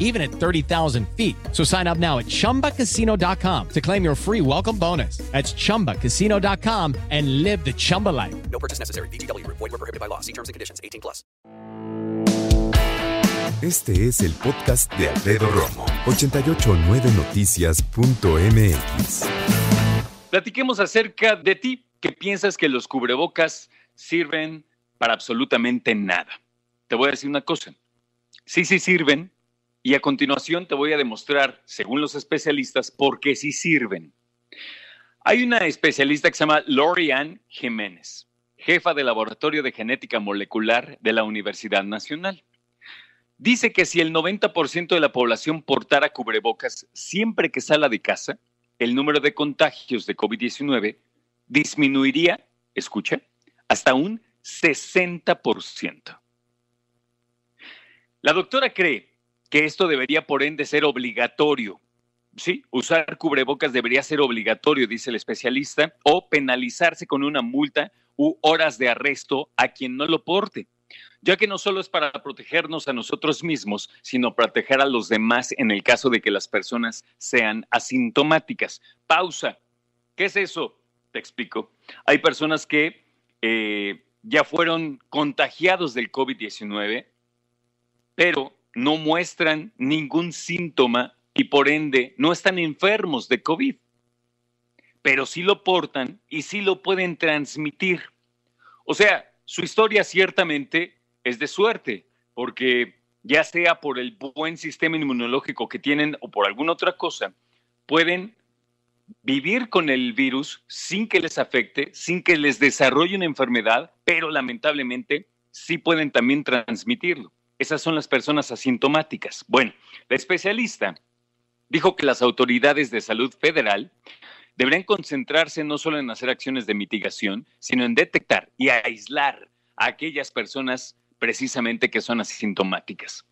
even at 30,000 feet. So sign up now at chumbacasino.com to claim your free welcome bonus. That's chumbacasino.com and live the Chumba life. No purchase necessary. BGW. Void were prohibited by law. See terms and conditions. 18 plus. Este es el podcast de Alfredo Romo. 889noticias.mx. Platiquemos acerca de ti, que piensas que los cubrebocas sirven para absolutamente nada. Te voy a decir una cosa. Sí, sí sirven. Y a continuación te voy a demostrar, según los especialistas, por qué sí sirven. Hay una especialista que se llama Lorianne Jiménez, jefa de Laboratorio de Genética Molecular de la Universidad Nacional. Dice que si el 90% de la población portara cubrebocas siempre que sala de casa, el número de contagios de COVID-19 disminuiría, escucha, hasta un 60%. La doctora cree que esto debería por ende ser obligatorio. Sí, usar cubrebocas debería ser obligatorio, dice el especialista, o penalizarse con una multa u horas de arresto a quien no lo porte, ya que no solo es para protegernos a nosotros mismos, sino proteger a los demás en el caso de que las personas sean asintomáticas. Pausa. ¿Qué es eso? Te explico. Hay personas que eh, ya fueron contagiados del COVID-19, pero no muestran ningún síntoma y por ende no están enfermos de COVID, pero sí lo portan y sí lo pueden transmitir. O sea, su historia ciertamente es de suerte, porque ya sea por el buen sistema inmunológico que tienen o por alguna otra cosa, pueden vivir con el virus sin que les afecte, sin que les desarrolle una enfermedad, pero lamentablemente sí pueden también transmitirlo. Esas son las personas asintomáticas. Bueno, la especialista dijo que las autoridades de salud federal deberían concentrarse no solo en hacer acciones de mitigación, sino en detectar y aislar a aquellas personas precisamente que son asintomáticas.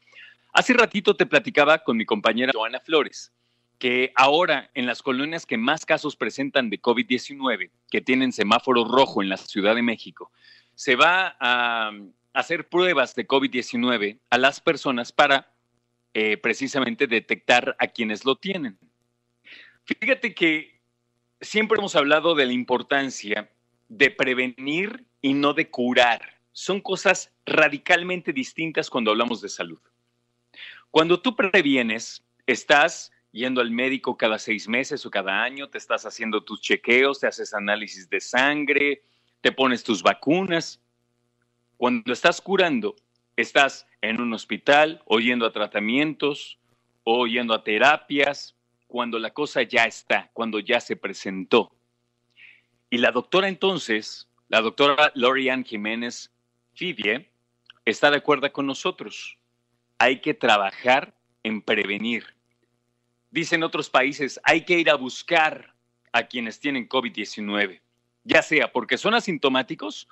Hace ratito te platicaba con mi compañera Joana Flores que ahora en las colonias que más casos presentan de COVID-19, que tienen semáforo rojo en la Ciudad de México, se va a hacer pruebas de COVID-19 a las personas para eh, precisamente detectar a quienes lo tienen. Fíjate que siempre hemos hablado de la importancia de prevenir y no de curar. Son cosas radicalmente distintas cuando hablamos de salud. Cuando tú previenes, estás yendo al médico cada seis meses o cada año, te estás haciendo tus chequeos, te haces análisis de sangre, te pones tus vacunas. Cuando estás curando, estás en un hospital o yendo a tratamientos o yendo a terapias, cuando la cosa ya está, cuando ya se presentó. Y la doctora entonces, la doctora Lorianne Jiménez Fidie, está de acuerdo con nosotros. Hay que trabajar en prevenir. Dicen otros países, hay que ir a buscar a quienes tienen COVID-19, ya sea porque son asintomáticos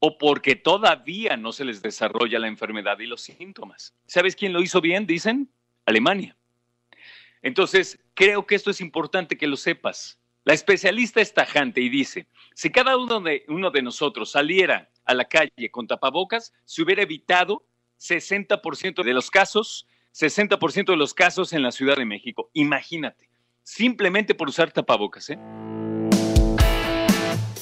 o porque todavía no se les desarrolla la enfermedad y los síntomas. ¿Sabes quién lo hizo bien? Dicen Alemania. Entonces, creo que esto es importante que lo sepas. La especialista es tajante y dice, si cada uno de, nosotros saliera a la calle con tapabocas, se hubiera evitado 60% de los casos, 60% de los casos en la Ciudad de México. Imagínate, simplemente por usar tapabocas. ¿eh?